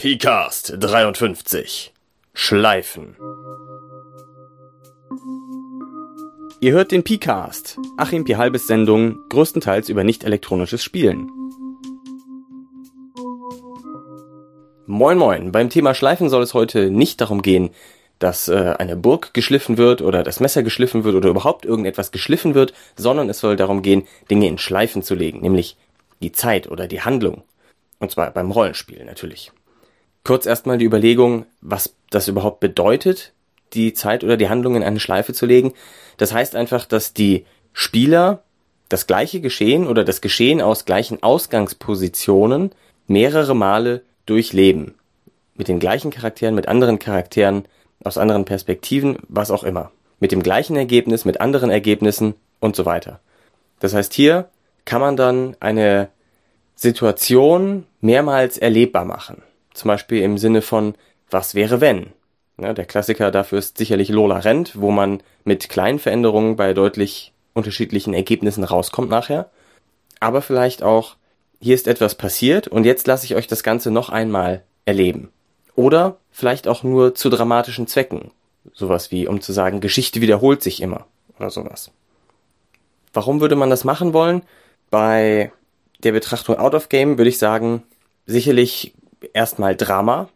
PCAST 53 Schleifen Ihr hört den PCAST, Achim P. Halbes Sendung, größtenteils über nicht elektronisches Spielen. Moin moin, beim Thema Schleifen soll es heute nicht darum gehen, dass äh, eine Burg geschliffen wird oder das Messer geschliffen wird oder überhaupt irgendetwas geschliffen wird, sondern es soll darum gehen, Dinge in Schleifen zu legen, nämlich die Zeit oder die Handlung. Und zwar beim Rollenspiel natürlich. Kurz erstmal die Überlegung, was das überhaupt bedeutet, die Zeit oder die Handlung in eine Schleife zu legen. Das heißt einfach, dass die Spieler das gleiche Geschehen oder das Geschehen aus gleichen Ausgangspositionen mehrere Male durchleben. Mit den gleichen Charakteren, mit anderen Charakteren, aus anderen Perspektiven, was auch immer. Mit dem gleichen Ergebnis, mit anderen Ergebnissen und so weiter. Das heißt, hier kann man dann eine Situation mehrmals erlebbar machen. Zum Beispiel im Sinne von, was wäre wenn? Ja, der Klassiker dafür ist sicherlich Lola Rent, wo man mit kleinen Veränderungen bei deutlich unterschiedlichen Ergebnissen rauskommt nachher. Aber vielleicht auch, hier ist etwas passiert und jetzt lasse ich euch das Ganze noch einmal erleben. Oder vielleicht auch nur zu dramatischen Zwecken. Sowas wie, um zu sagen, Geschichte wiederholt sich immer oder sowas. Warum würde man das machen wollen? Bei der Betrachtung Out of Game würde ich sagen, sicherlich erstmal Drama.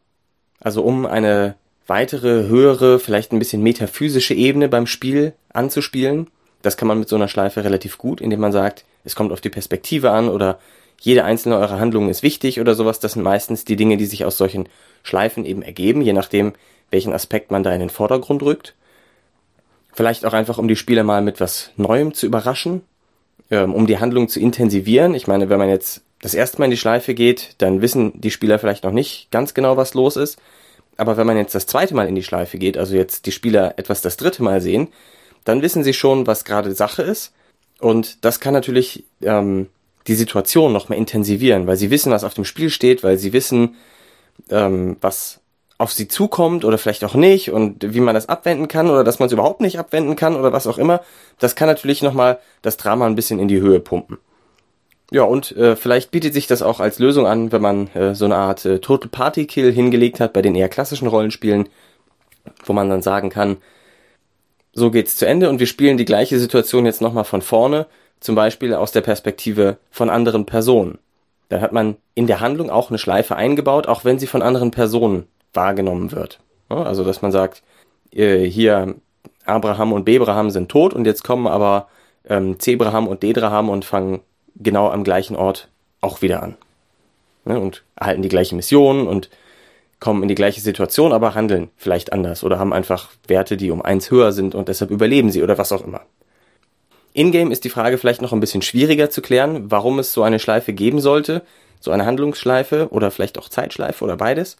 Also um eine weitere, höhere, vielleicht ein bisschen metaphysische Ebene beim Spiel anzuspielen. Das kann man mit so einer Schleife relativ gut, indem man sagt, es kommt auf die Perspektive an oder jede einzelne eurer Handlungen ist wichtig oder sowas. Das sind meistens die Dinge, die sich aus solchen Schleifen eben ergeben, je nachdem, welchen Aspekt man da in den Vordergrund rückt. Vielleicht auch einfach, um die Spieler mal mit was Neuem zu überraschen, ähm, um die Handlung zu intensivieren. Ich meine, wenn man jetzt das erste Mal in die Schleife geht, dann wissen die Spieler vielleicht noch nicht ganz genau, was los ist. Aber wenn man jetzt das zweite Mal in die Schleife geht, also jetzt die Spieler etwas das dritte Mal sehen, dann wissen sie schon, was gerade Sache ist. Und das kann natürlich ähm, die Situation noch mehr intensivieren, weil sie wissen, was auf dem Spiel steht, weil sie wissen, ähm, was auf sie zukommt oder vielleicht auch nicht und wie man das abwenden kann oder dass man es überhaupt nicht abwenden kann oder was auch immer, das kann natürlich nochmal das Drama ein bisschen in die Höhe pumpen. Ja, und äh, vielleicht bietet sich das auch als Lösung an, wenn man äh, so eine Art äh, Total Party Kill hingelegt hat bei den eher klassischen Rollenspielen, wo man dann sagen kann, so geht's zu Ende und wir spielen die gleiche Situation jetzt nochmal von vorne, zum Beispiel aus der Perspektive von anderen Personen. Dann hat man in der Handlung auch eine Schleife eingebaut, auch wenn sie von anderen Personen wahrgenommen wird. Also, dass man sagt, äh, hier Abraham und Bebraham sind tot und jetzt kommen aber ähm, Zebraham und Dedraham und fangen genau am gleichen Ort auch wieder an. Ne, und erhalten die gleiche Mission und kommen in die gleiche Situation, aber handeln vielleicht anders oder haben einfach Werte, die um eins höher sind und deshalb überleben sie oder was auch immer. Ingame ist die Frage vielleicht noch ein bisschen schwieriger zu klären, warum es so eine Schleife geben sollte, so eine Handlungsschleife oder vielleicht auch Zeitschleife oder beides.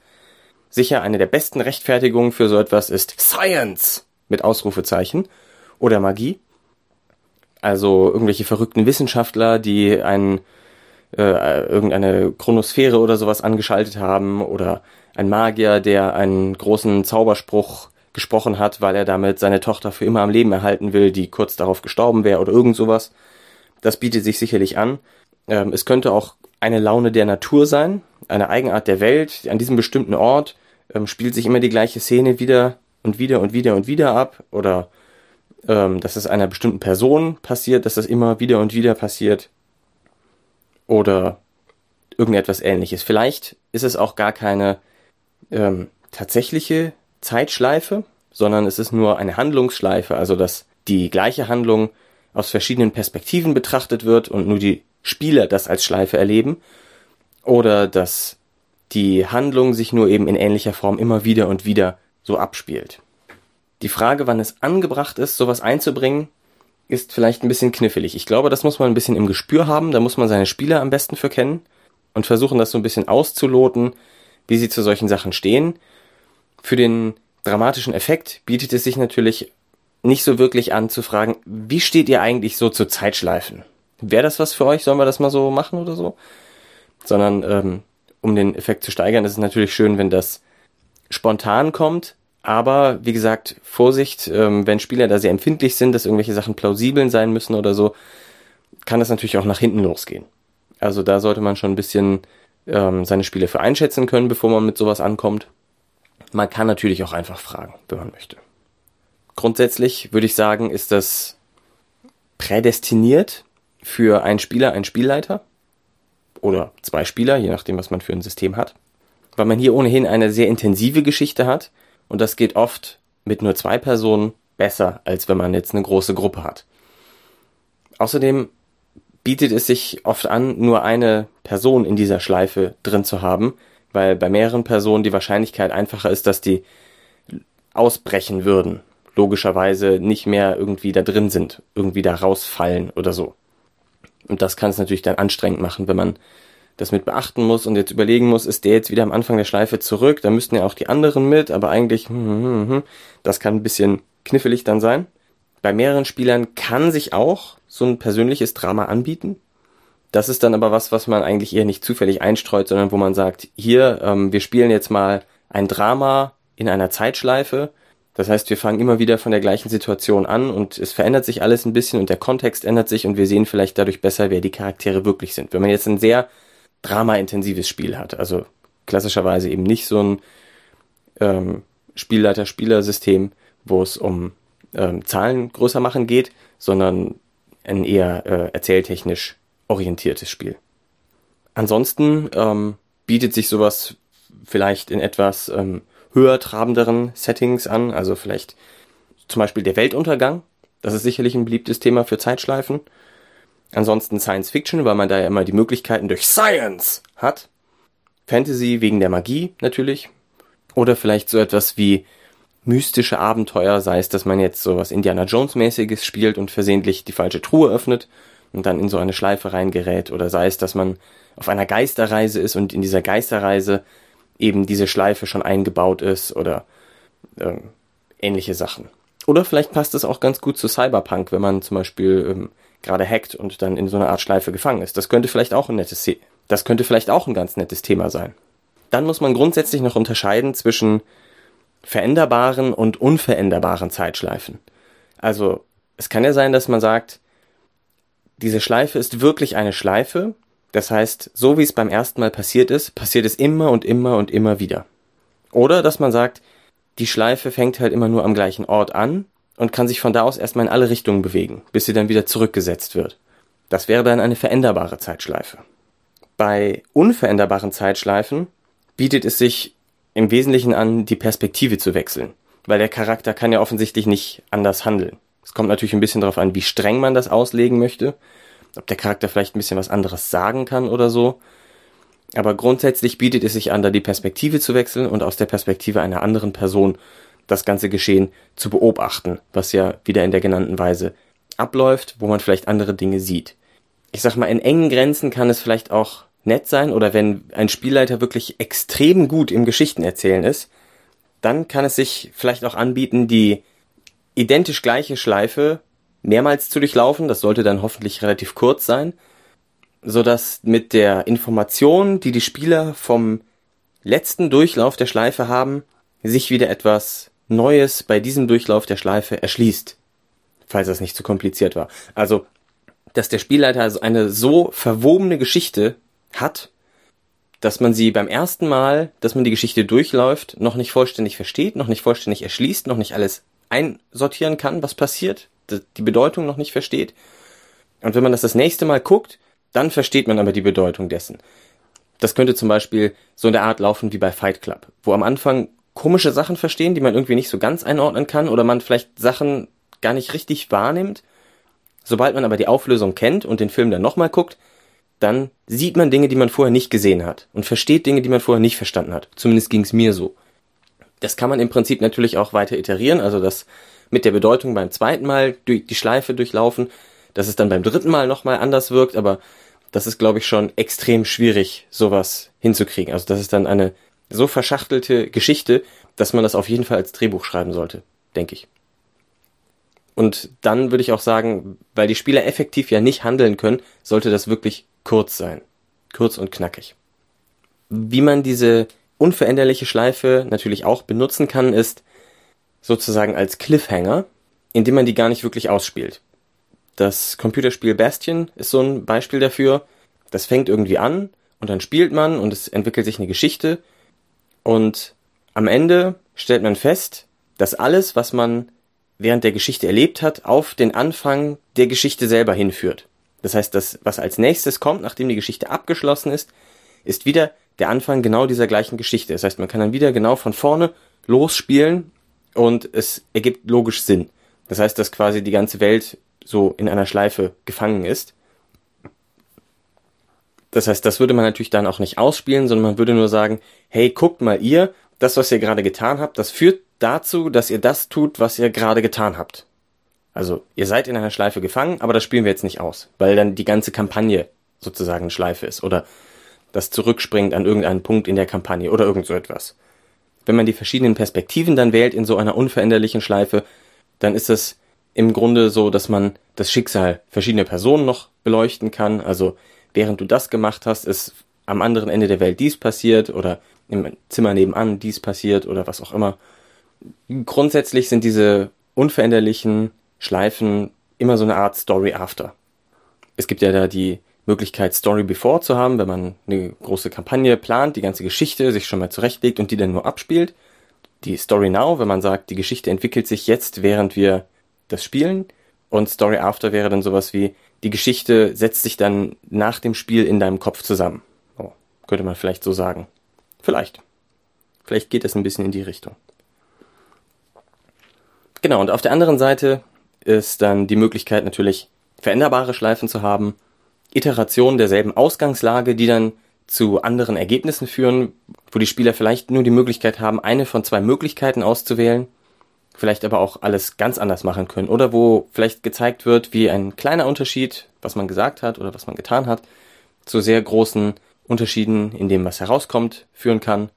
Sicher eine der besten Rechtfertigungen für so etwas ist Science mit Ausrufezeichen oder Magie. Also irgendwelche verrückten Wissenschaftler, die einen, äh, irgendeine Chronosphäre oder sowas angeschaltet haben oder ein Magier, der einen großen Zauberspruch gesprochen hat, weil er damit seine Tochter für immer am Leben erhalten will, die kurz darauf gestorben wäre oder irgend sowas. Das bietet sich sicherlich an. Ähm, es könnte auch eine Laune der Natur sein, eine Eigenart der Welt. An diesem bestimmten Ort ähm, spielt sich immer die gleiche Szene wieder und wieder und wieder und wieder ab oder ähm, dass es einer bestimmten Person passiert, dass das immer wieder und wieder passiert oder irgendetwas ähnliches. Vielleicht ist es auch gar keine ähm, tatsächliche Zeitschleife, sondern es ist nur eine Handlungsschleife, also dass die gleiche Handlung aus verschiedenen Perspektiven betrachtet wird und nur die Spieler das als Schleife erleben oder dass die Handlung sich nur eben in ähnlicher Form immer wieder und wieder so abspielt. Die Frage, wann es angebracht ist, sowas einzubringen, ist vielleicht ein bisschen knifflig. Ich glaube, das muss man ein bisschen im Gespür haben, da muss man seine Spieler am besten für kennen und versuchen, das so ein bisschen auszuloten, wie sie zu solchen Sachen stehen. Für den dramatischen Effekt bietet es sich natürlich nicht so wirklich an zu fragen, wie steht ihr eigentlich so zu Zeitschleifen? Wäre das was für euch? Sollen wir das mal so machen oder so? Sondern ähm, um den Effekt zu steigern, ist es natürlich schön, wenn das spontan kommt. Aber wie gesagt, Vorsicht, ähm, wenn Spieler da sehr empfindlich sind, dass irgendwelche Sachen plausibel sein müssen oder so, kann das natürlich auch nach hinten losgehen. Also da sollte man schon ein bisschen ähm, seine Spiele für einschätzen können, bevor man mit sowas ankommt. Man kann natürlich auch einfach fragen, wenn man möchte. Grundsätzlich würde ich sagen, ist das prädestiniert für einen Spieler, einen Spielleiter oder zwei Spieler, je nachdem, was man für ein System hat, weil man hier ohnehin eine sehr intensive Geschichte hat und das geht oft mit nur zwei Personen besser, als wenn man jetzt eine große Gruppe hat. Außerdem bietet es sich oft an, nur eine Person in dieser Schleife drin zu haben, weil bei mehreren Personen die Wahrscheinlichkeit einfacher ist, dass die ausbrechen würden. Logischerweise nicht mehr irgendwie da drin sind, irgendwie da rausfallen oder so. Und das kann es natürlich dann anstrengend machen, wenn man das mit beachten muss und jetzt überlegen muss, ist der jetzt wieder am Anfang der Schleife zurück, da müssten ja auch die anderen mit, aber eigentlich, hm, hm, hm, hm das kann ein bisschen knifflig dann sein. Bei mehreren Spielern kann sich auch so ein persönliches Drama anbieten. Das ist dann aber was, was man eigentlich eher nicht zufällig einstreut, sondern wo man sagt, hier, ähm, wir spielen jetzt mal ein Drama in einer Zeitschleife. Das heißt, wir fangen immer wieder von der gleichen Situation an und es verändert sich alles ein bisschen und der Kontext ändert sich und wir sehen vielleicht dadurch besser, wer die Charaktere wirklich sind. Wenn man jetzt ein sehr drama-intensives Spiel hat, also klassischerweise eben nicht so ein ähm, Spielleiter-Spieler-System, wo es um ähm, Zahlen größer machen geht, sondern ein eher äh, erzähltechnisch orientiertes Spiel. Ansonsten ähm, bietet sich sowas vielleicht in etwas ähm, höher trabenderen Settings an, also vielleicht zum Beispiel der Weltuntergang. Das ist sicherlich ein beliebtes Thema für Zeitschleifen. Ansonsten Science Fiction, weil man da ja immer die Möglichkeiten durch Science hat. Fantasy wegen der Magie natürlich. Oder vielleicht so etwas wie mystische Abenteuer, sei es, dass man jetzt so was Indiana Jones mäßiges spielt und versehentlich die falsche Truhe öffnet und dann in so eine Schleife reingerät, oder sei es, dass man auf einer Geisterreise ist und in dieser Geisterreise eben diese Schleife schon eingebaut ist oder äh, ähnliche Sachen. Oder vielleicht passt es auch ganz gut zu Cyberpunk, wenn man zum Beispiel ähm, gerade hackt und dann in so einer Art Schleife gefangen ist. Das könnte vielleicht auch ein nettes, das könnte vielleicht auch ein ganz nettes Thema sein. Dann muss man grundsätzlich noch unterscheiden zwischen veränderbaren und unveränderbaren Zeitschleifen. Also es kann ja sein, dass man sagt, diese Schleife ist wirklich eine Schleife. Das heißt, so wie es beim ersten Mal passiert ist, passiert es immer und immer und immer wieder. Oder dass man sagt, die Schleife fängt halt immer nur am gleichen Ort an und kann sich von da aus erstmal in alle Richtungen bewegen, bis sie dann wieder zurückgesetzt wird. Das wäre dann eine veränderbare Zeitschleife. Bei unveränderbaren Zeitschleifen bietet es sich im Wesentlichen an, die Perspektive zu wechseln. Weil der Charakter kann ja offensichtlich nicht anders handeln. Es kommt natürlich ein bisschen darauf an, wie streng man das auslegen möchte. Ob der Charakter vielleicht ein bisschen was anderes sagen kann oder so. Aber grundsätzlich bietet es sich an, da die Perspektive zu wechseln und aus der Perspektive einer anderen Person das ganze Geschehen zu beobachten, was ja wieder in der genannten Weise abläuft, wo man vielleicht andere Dinge sieht. Ich sag mal, in engen Grenzen kann es vielleicht auch nett sein oder wenn ein Spielleiter wirklich extrem gut im Geschichtenerzählen ist, dann kann es sich vielleicht auch anbieten, die identisch gleiche Schleife mehrmals zu durchlaufen. Das sollte dann hoffentlich relativ kurz sein, so dass mit der Information, die die Spieler vom letzten Durchlauf der Schleife haben, sich wieder etwas Neues bei diesem Durchlauf der Schleife erschließt. Falls das nicht zu kompliziert war. Also, dass der Spielleiter also eine so verwobene Geschichte hat, dass man sie beim ersten Mal, dass man die Geschichte durchläuft, noch nicht vollständig versteht, noch nicht vollständig erschließt, noch nicht alles einsortieren kann, was passiert, die Bedeutung noch nicht versteht. Und wenn man das das nächste Mal guckt, dann versteht man aber die Bedeutung dessen. Das könnte zum Beispiel so in der Art laufen wie bei Fight Club, wo am Anfang komische Sachen verstehen, die man irgendwie nicht so ganz einordnen kann oder man vielleicht Sachen gar nicht richtig wahrnimmt. Sobald man aber die Auflösung kennt und den Film dann nochmal guckt, dann sieht man Dinge, die man vorher nicht gesehen hat und versteht Dinge, die man vorher nicht verstanden hat. Zumindest ging es mir so. Das kann man im Prinzip natürlich auch weiter iterieren, also das mit der Bedeutung beim zweiten Mal durch die Schleife durchlaufen, dass es dann beim dritten Mal nochmal anders wirkt, aber das ist, glaube ich, schon extrem schwierig, sowas hinzukriegen. Also das ist dann eine so verschachtelte Geschichte, dass man das auf jeden Fall als Drehbuch schreiben sollte, denke ich. Und dann würde ich auch sagen, weil die Spieler effektiv ja nicht handeln können, sollte das wirklich kurz sein. Kurz und knackig. Wie man diese unveränderliche Schleife natürlich auch benutzen kann, ist sozusagen als Cliffhanger, indem man die gar nicht wirklich ausspielt. Das Computerspiel Bastion ist so ein Beispiel dafür. Das fängt irgendwie an und dann spielt man und es entwickelt sich eine Geschichte und am Ende stellt man fest, dass alles, was man während der Geschichte erlebt hat, auf den Anfang der Geschichte selber hinführt. Das heißt, das, was als nächstes kommt, nachdem die Geschichte abgeschlossen ist, ist wieder der Anfang genau dieser gleichen Geschichte. Das heißt, man kann dann wieder genau von vorne losspielen und es ergibt logisch Sinn. Das heißt, dass quasi die ganze Welt so in einer Schleife gefangen ist. Das heißt, das würde man natürlich dann auch nicht ausspielen, sondern man würde nur sagen, hey, guckt mal ihr, das, was ihr gerade getan habt, das führt dazu, dass ihr das tut, was ihr gerade getan habt. Also, ihr seid in einer Schleife gefangen, aber das spielen wir jetzt nicht aus, weil dann die ganze Kampagne sozusagen eine Schleife ist oder das zurückspringt an irgendeinen Punkt in der Kampagne oder irgend so etwas. Wenn man die verschiedenen Perspektiven dann wählt in so einer unveränderlichen Schleife, dann ist es im Grunde so, dass man das Schicksal verschiedener Personen noch beleuchten kann. Also während du das gemacht hast, ist am anderen Ende der Welt dies passiert oder im Zimmer nebenan dies passiert oder was auch immer. Grundsätzlich sind diese unveränderlichen Schleifen immer so eine Art Story After. Es gibt ja da die Möglichkeit, Story Before zu haben, wenn man eine große Kampagne plant, die ganze Geschichte sich schon mal zurechtlegt und die dann nur abspielt. Die Story Now, wenn man sagt, die Geschichte entwickelt sich jetzt, während wir das spielen. Und Story After wäre dann sowas wie, die Geschichte setzt sich dann nach dem Spiel in deinem Kopf zusammen. Oh, könnte man vielleicht so sagen. Vielleicht. Vielleicht geht es ein bisschen in die Richtung. Genau, und auf der anderen Seite ist dann die Möglichkeit natürlich veränderbare Schleifen zu haben, Iterationen derselben Ausgangslage, die dann zu anderen Ergebnissen führen, wo die Spieler vielleicht nur die Möglichkeit haben, eine von zwei Möglichkeiten auszuwählen, vielleicht aber auch alles ganz anders machen können oder wo vielleicht gezeigt wird, wie ein kleiner Unterschied, was man gesagt hat oder was man getan hat, zu sehr großen Unterschieden in dem, was herauskommt, führen kann.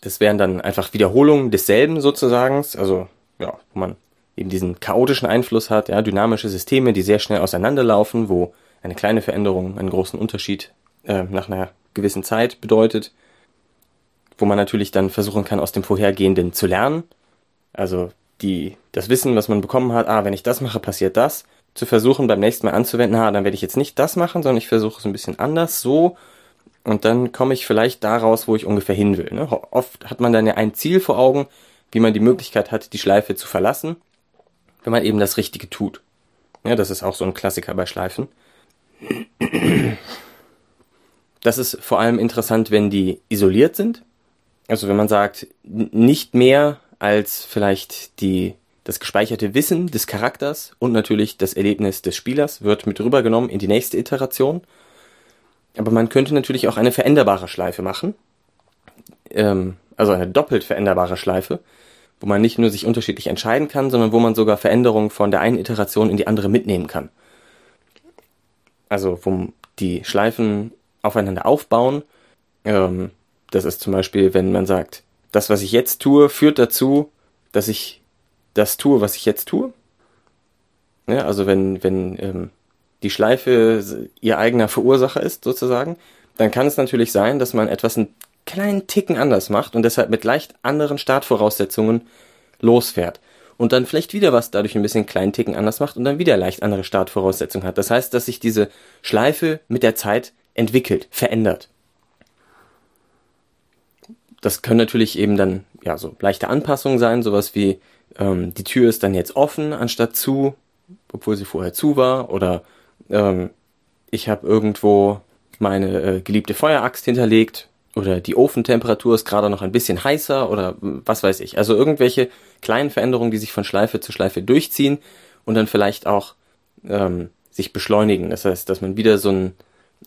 Das wären dann einfach Wiederholungen desselben sozusagen, also ja, wo man eben diesen chaotischen Einfluss hat, ja, dynamische Systeme, die sehr schnell auseinanderlaufen, wo eine kleine Veränderung einen großen Unterschied äh, nach einer gewissen Zeit bedeutet, wo man natürlich dann versuchen kann, aus dem Vorhergehenden zu lernen. Also die, das Wissen, was man bekommen hat, ah, wenn ich das mache, passiert das, zu versuchen, beim nächsten Mal anzuwenden, ah, dann werde ich jetzt nicht das machen, sondern ich versuche es ein bisschen anders, so, und dann komme ich vielleicht daraus, wo ich ungefähr hin will. Ne? Oft hat man dann ja ein Ziel vor Augen, wie man die Möglichkeit hat, die Schleife zu verlassen wenn man eben das Richtige tut. Ja, das ist auch so ein Klassiker bei Schleifen. Das ist vor allem interessant, wenn die isoliert sind. Also wenn man sagt, nicht mehr als vielleicht die, das gespeicherte Wissen des Charakters und natürlich das Erlebnis des Spielers wird mit rübergenommen in die nächste Iteration. Aber man könnte natürlich auch eine veränderbare Schleife machen. Ähm, also eine doppelt veränderbare Schleife, wo man nicht nur sich unterschiedlich entscheiden kann, sondern wo man sogar Veränderungen von der einen Iteration in die andere mitnehmen kann. Also wo die Schleifen aufeinander aufbauen. Ähm, das ist zum Beispiel, wenn man sagt, das, was ich jetzt tue, führt dazu, dass ich das tue, was ich jetzt tue. Ja, also wenn, wenn ähm, die Schleife ihr eigener Verursacher ist, sozusagen, dann kann es natürlich sein, dass man etwas ein kleinen Ticken anders macht und deshalb mit leicht anderen Startvoraussetzungen losfährt. Und dann vielleicht wieder was dadurch ein bisschen kleinen Ticken anders macht und dann wieder leicht andere Startvoraussetzungen hat. Das heißt, dass sich diese Schleife mit der Zeit entwickelt, verändert. Das können natürlich eben dann ja so leichte Anpassungen sein, sowas wie ähm, die Tür ist dann jetzt offen anstatt zu, obwohl sie vorher zu war, oder ähm, ich habe irgendwo meine äh, geliebte Feueraxt hinterlegt oder die Ofentemperatur ist gerade noch ein bisschen heißer oder was weiß ich. Also irgendwelche kleinen Veränderungen, die sich von Schleife zu Schleife durchziehen und dann vielleicht auch ähm, sich beschleunigen. Das heißt, dass man wieder so einen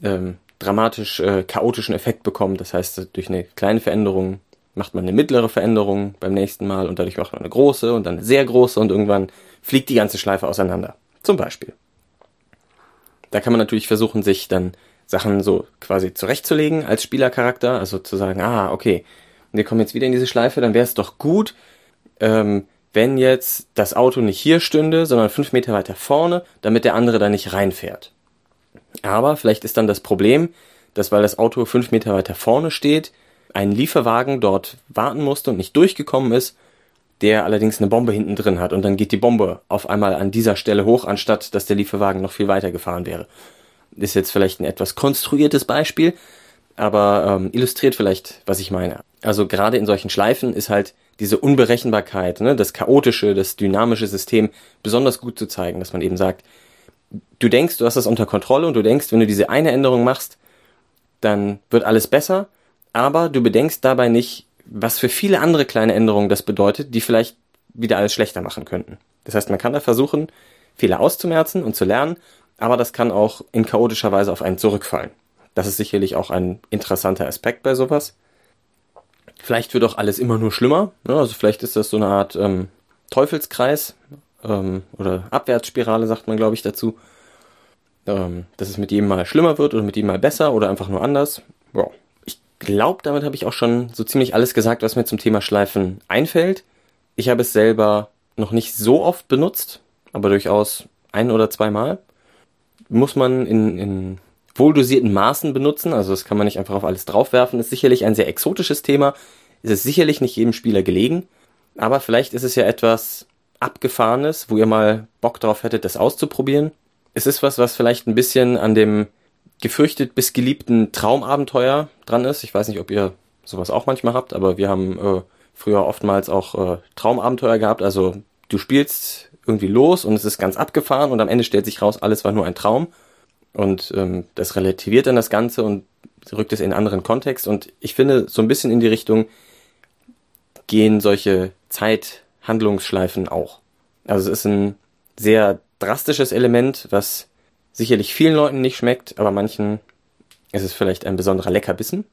ähm, dramatisch äh, chaotischen Effekt bekommt. Das heißt, durch eine kleine Veränderung macht man eine mittlere Veränderung beim nächsten Mal und dadurch macht man eine große und dann eine sehr große und irgendwann fliegt die ganze Schleife auseinander. Zum Beispiel. Da kann man natürlich versuchen, sich dann Sachen so quasi zurechtzulegen als Spielercharakter, also zu sagen, ah, okay, wir kommen jetzt wieder in diese Schleife, dann wäre es doch gut, ähm, wenn jetzt das Auto nicht hier stünde, sondern fünf Meter weiter vorne, damit der andere da nicht reinfährt. Aber vielleicht ist dann das Problem, dass weil das Auto fünf Meter weiter vorne steht, ein Lieferwagen dort warten musste und nicht durchgekommen ist, der allerdings eine Bombe hinten drin hat und dann geht die Bombe auf einmal an dieser Stelle hoch, anstatt dass der Lieferwagen noch viel weiter gefahren wäre. Ist jetzt vielleicht ein etwas konstruiertes Beispiel, aber ähm, illustriert vielleicht, was ich meine. Also gerade in solchen Schleifen ist halt diese Unberechenbarkeit, ne, das chaotische, das dynamische System besonders gut zu zeigen, dass man eben sagt, du denkst, du hast das unter Kontrolle und du denkst, wenn du diese eine Änderung machst, dann wird alles besser, aber du bedenkst dabei nicht, was für viele andere kleine Änderungen das bedeutet, die vielleicht wieder alles schlechter machen könnten. Das heißt, man kann da versuchen, Fehler auszumerzen und zu lernen, aber das kann auch in chaotischer Weise auf einen zurückfallen. Das ist sicherlich auch ein interessanter Aspekt bei sowas. Vielleicht wird auch alles immer nur schlimmer. Ne? Also vielleicht ist das so eine Art ähm, Teufelskreis ähm, oder Abwärtsspirale, sagt man, glaube ich, dazu. Ähm, dass es mit jedem Mal schlimmer wird oder mit jedem Mal besser oder einfach nur anders. Wow. Ich glaube, damit habe ich auch schon so ziemlich alles gesagt, was mir zum Thema Schleifen einfällt. Ich habe es selber noch nicht so oft benutzt, aber durchaus ein oder zweimal. Muss man in, in wohldosierten Maßen benutzen, also das kann man nicht einfach auf alles draufwerfen, ist sicherlich ein sehr exotisches Thema, ist es sicherlich nicht jedem Spieler gelegen, aber vielleicht ist es ja etwas abgefahrenes, wo ihr mal Bock drauf hättet, das auszuprobieren. Es ist was, was vielleicht ein bisschen an dem gefürchtet bis geliebten Traumabenteuer dran ist. Ich weiß nicht, ob ihr sowas auch manchmal habt, aber wir haben äh, früher oftmals auch äh, Traumabenteuer gehabt. Also du spielst irgendwie los und es ist ganz abgefahren und am Ende stellt sich raus, alles war nur ein Traum. Und ähm, das relativiert dann das Ganze und rückt es in einen anderen Kontext. Und ich finde, so ein bisschen in die Richtung gehen solche Zeithandlungsschleifen auch. Also es ist ein sehr drastisches Element, was sicherlich vielen Leuten nicht schmeckt, aber manchen ist es vielleicht ein besonderer Leckerbissen.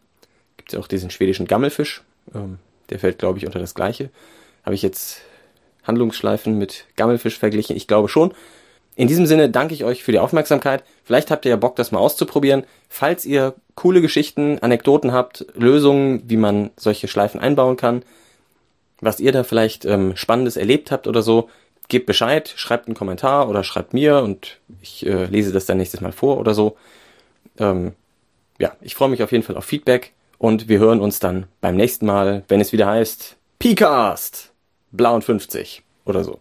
Gibt ja auch diesen schwedischen Gammelfisch, ähm, der fällt, glaube ich, unter das Gleiche. Habe ich jetzt Handlungsschleifen mit Gammelfisch verglichen? Ich glaube schon. In diesem Sinne danke ich euch für die Aufmerksamkeit. Vielleicht habt ihr ja Bock, das mal auszuprobieren. Falls ihr coole Geschichten, Anekdoten habt, Lösungen, wie man solche Schleifen einbauen kann, was ihr da vielleicht ähm, Spannendes erlebt habt oder so, gebt Bescheid, schreibt einen Kommentar oder schreibt mir und ich äh, lese das dann nächstes Mal vor oder so. Ähm, ja, ich freue mich auf jeden Fall auf Feedback und wir hören uns dann beim nächsten Mal, wenn es wieder heißt Picast Blau und 50 oder so.